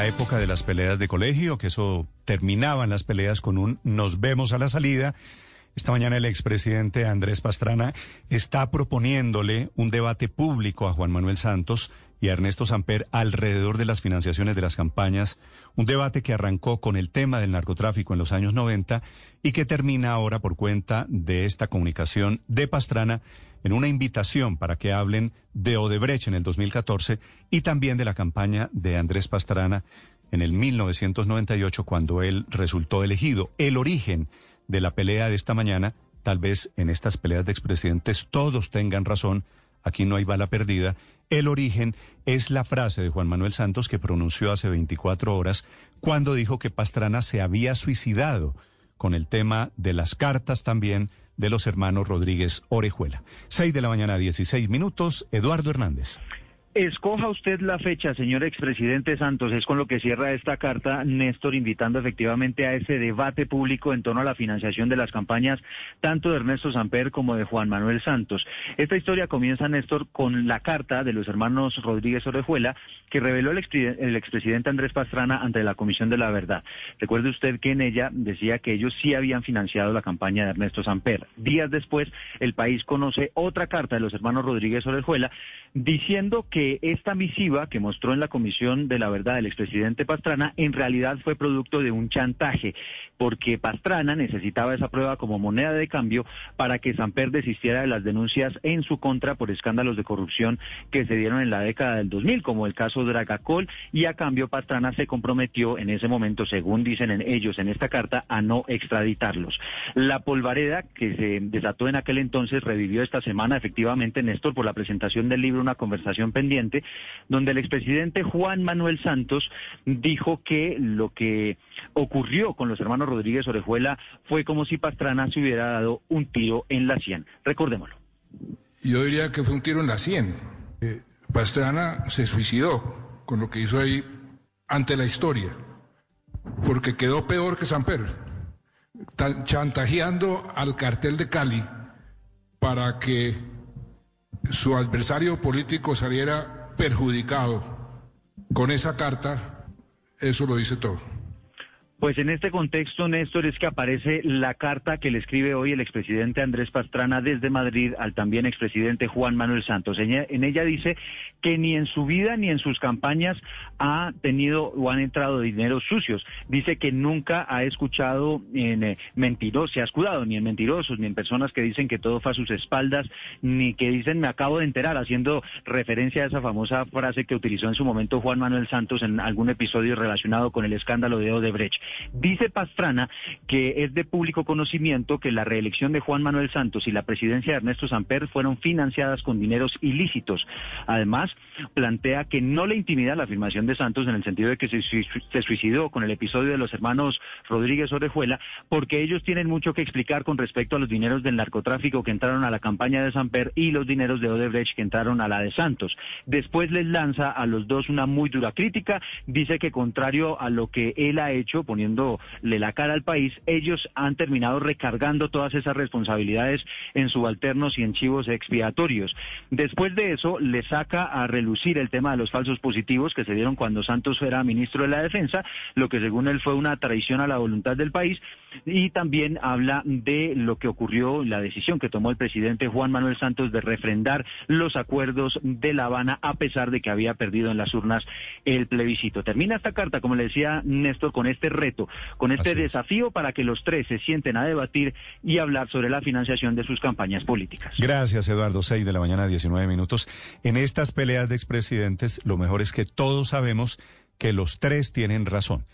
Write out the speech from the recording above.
La época de las peleas de colegio, que eso terminaban las peleas con un nos vemos a la salida. Esta mañana el expresidente Andrés Pastrana está proponiéndole un debate público a Juan Manuel Santos y a Ernesto Samper alrededor de las financiaciones de las campañas, un debate que arrancó con el tema del narcotráfico en los años 90 y que termina ahora por cuenta de esta comunicación de Pastrana en una invitación para que hablen de Odebrecht en el 2014 y también de la campaña de Andrés Pastrana en el 1998 cuando él resultó elegido. El origen de la pelea de esta mañana, tal vez en estas peleas de expresidentes todos tengan razón, aquí no hay bala perdida, el origen es la frase de Juan Manuel Santos que pronunció hace 24 horas cuando dijo que Pastrana se había suicidado con el tema de las cartas también de los hermanos Rodríguez Orejuela. 6 de la mañana, 16 minutos, Eduardo Hernández. Escoja usted la fecha, señor expresidente Santos. Es con lo que cierra esta carta Néstor invitando efectivamente a ese debate público en torno a la financiación de las campañas tanto de Ernesto Samper como de Juan Manuel Santos. Esta historia comienza, Néstor, con la carta de los hermanos Rodríguez Orejuela que reveló el, expresidente Andrés Pastrana ante la Comisión de la Verdad. Recuerde usted que en ella decía que ellos sí habían financiado la campaña de Ernesto Samper. Días después, el país conoce otra carta de los hermanos Rodríguez Orejuela diciendo que esta misiva que mostró en la Comisión de la Verdad el expresidente Pastrana en realidad fue producto de un chantaje, porque Pastrana necesitaba esa prueba como moneda de cambio para que Samper desistiera de las denuncias en su contra por escándalos de corrupción que se dieron en la década del 2000, como el caso Dragacol, y a cambio Pastrana se comprometió en ese momento, según dicen en ellos en esta carta, a no extraditarlos. La polvareda que se desató en aquel entonces revivió esta semana efectivamente, Néstor, por la presentación del libro Una conversación pendiente donde el expresidente Juan Manuel Santos dijo que lo que ocurrió con los hermanos Rodríguez Orejuela fue como si Pastrana se hubiera dado un tiro en la sien. Recordémoslo. Yo diría que fue un tiro en la sien. Eh, Pastrana se suicidó con lo que hizo ahí ante la historia, porque quedó peor que Samper, chantajeando al cartel de Cali para que su adversario político saliera perjudicado con esa carta, eso lo dice todo. Pues en este contexto, Néstor, es que aparece la carta que le escribe hoy el expresidente Andrés Pastrana desde Madrid al también expresidente Juan Manuel Santos. En ella, dice que ni en su vida ni en sus campañas ha tenido o han entrado dineros sucios. Dice que nunca ha escuchado en eh, mentirosos, se ha escudado ni en mentirosos, ni en personas que dicen que todo fue a sus espaldas, ni que dicen me acabo de enterar, haciendo referencia a esa famosa frase que utilizó en su momento Juan Manuel Santos en algún episodio relacionado con el escándalo de Odebrecht. Dice Pastrana que es de público conocimiento que la reelección de Juan Manuel Santos y la presidencia de Ernesto Samper fueron financiadas con dineros ilícitos. Además, plantea que no le intimida la afirmación de Santos en el sentido de que se, suicidó con el episodio de los hermanos Rodríguez Orejuela, porque ellos tienen mucho que explicar con respecto a los dineros del narcotráfico que entraron a la campaña de Samper y los dineros de Odebrecht que entraron a la de Santos. Después les lanza a los dos una muy dura crítica, dice que contrario a lo que él ha hecho, le la cara al país, ellos han terminado recargando todas esas responsabilidades en subalternos y en chivos expiatorios. Después de eso, le saca a relucir el tema de los falsos positivos que se dieron cuando Santos era ministro de la Defensa, lo que según él fue una traición a la voluntad del país, y también habla de lo que ocurrió, la decisión que tomó el presidente Juan Manuel Santos de refrendar los acuerdos de La Habana a pesar de que había perdido en las urnas el plebiscito. Termina esta carta, como le decía Néstor, con este reto con este desafío para que los tres se sienten a debatir y hablar sobre la financiación de sus campañas políticas. Gracias, Eduardo. Seis de la mañana, 19 minutos. En estas peleas de expresidentes, lo mejor es que todos sabemos que los tres tienen razón.